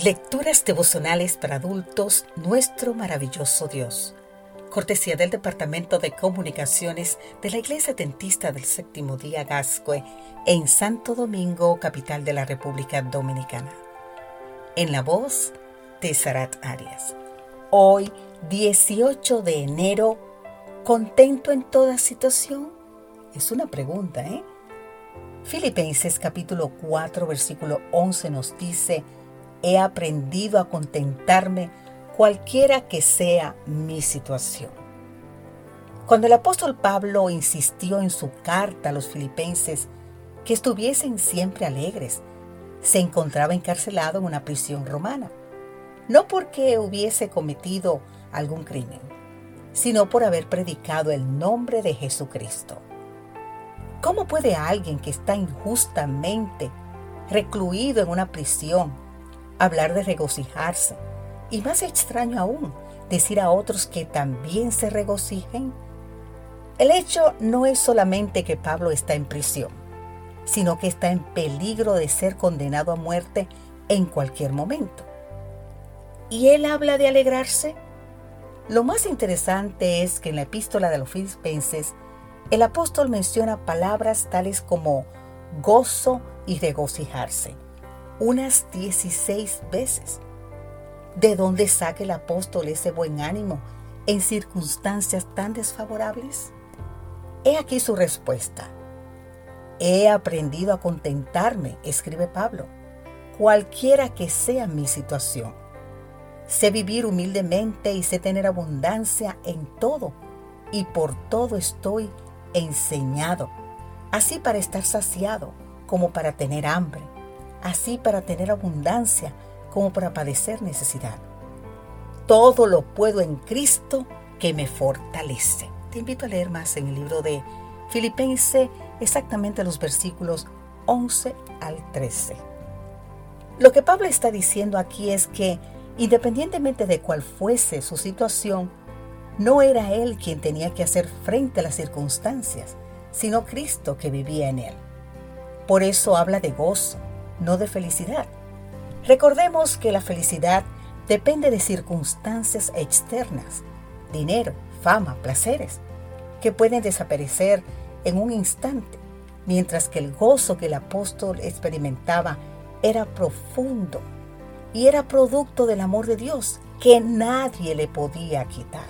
Lecturas devocionales para adultos, nuestro maravilloso Dios. Cortesía del Departamento de Comunicaciones de la Iglesia Dentista del Séptimo Día Gascue en Santo Domingo, capital de la República Dominicana. En la voz de Sarat Arias. Hoy, 18 de enero, ¿contento en toda situación? Es una pregunta, ¿eh? Filipenses capítulo 4, versículo 11 nos dice, he aprendido a contentarme cualquiera que sea mi situación. Cuando el apóstol Pablo insistió en su carta a los filipenses que estuviesen siempre alegres, se encontraba encarcelado en una prisión romana, no porque hubiese cometido algún crimen, sino por haber predicado el nombre de Jesucristo. ¿Cómo puede alguien que está injustamente recluido en una prisión hablar de regocijarse. Y más extraño aún, decir a otros que también se regocijen. El hecho no es solamente que Pablo está en prisión, sino que está en peligro de ser condenado a muerte en cualquier momento. ¿Y él habla de alegrarse? Lo más interesante es que en la epístola de los filipenses, el apóstol menciona palabras tales como gozo y regocijarse unas 16 veces. ¿De dónde saca el apóstol ese buen ánimo en circunstancias tan desfavorables? He aquí su respuesta. He aprendido a contentarme, escribe Pablo, cualquiera que sea mi situación. Sé vivir humildemente y sé tener abundancia en todo, y por todo estoy enseñado, así para estar saciado como para tener hambre así para tener abundancia como para padecer necesidad. Todo lo puedo en Cristo que me fortalece. Te invito a leer más en el libro de Filipenses, exactamente los versículos 11 al 13. Lo que Pablo está diciendo aquí es que, independientemente de cuál fuese su situación, no era él quien tenía que hacer frente a las circunstancias, sino Cristo que vivía en él. Por eso habla de gozo, no de felicidad. Recordemos que la felicidad depende de circunstancias externas, dinero, fama, placeres, que pueden desaparecer en un instante, mientras que el gozo que el apóstol experimentaba era profundo y era producto del amor de Dios que nadie le podía quitar.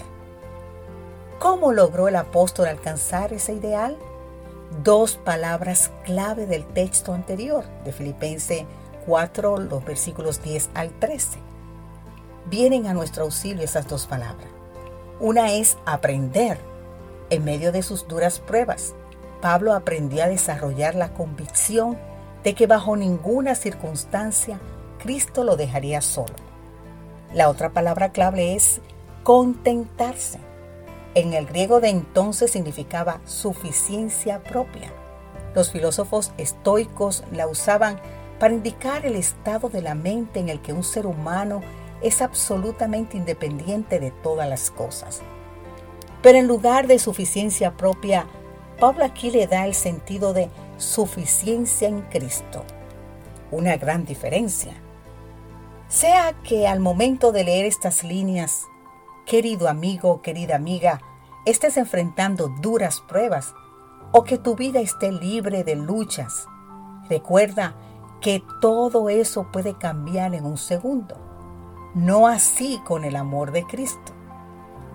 ¿Cómo logró el apóstol alcanzar ese ideal? Dos palabras clave del texto anterior de Filipenses 4, los versículos 10 al 13. Vienen a nuestro auxilio esas dos palabras. Una es aprender. En medio de sus duras pruebas, Pablo aprendió a desarrollar la convicción de que bajo ninguna circunstancia Cristo lo dejaría solo. La otra palabra clave es contentarse en el griego de entonces significaba suficiencia propia. Los filósofos estoicos la usaban para indicar el estado de la mente en el que un ser humano es absolutamente independiente de todas las cosas. Pero en lugar de suficiencia propia, Pablo aquí le da el sentido de suficiencia en Cristo. Una gran diferencia. Sea que al momento de leer estas líneas querido amigo querida amiga, estés enfrentando duras pruebas o que tu vida esté libre de luchas, recuerda que todo eso puede cambiar en un segundo. No así con el amor de Cristo.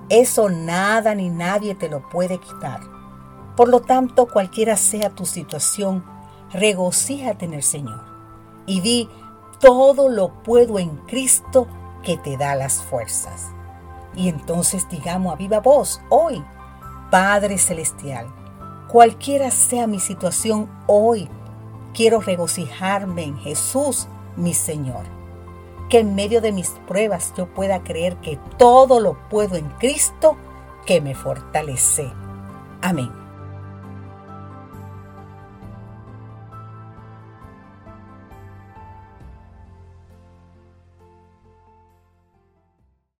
Eso nada ni nadie te lo puede quitar. Por lo tanto, cualquiera sea tu situación, regocíjate en el Señor y di, todo lo puedo en Cristo que te da las fuerzas. Y entonces digamos a viva voz hoy, Padre Celestial, cualquiera sea mi situación hoy, quiero regocijarme en Jesús, mi Señor. Que en medio de mis pruebas yo pueda creer que todo lo puedo en Cristo que me fortalece. Amén.